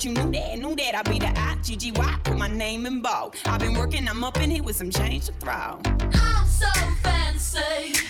thought you knew that, knew that. I'd be the I G G Y. Put my name in bold. I've been working. I'm up in here with some change to throw. I'm so fancy.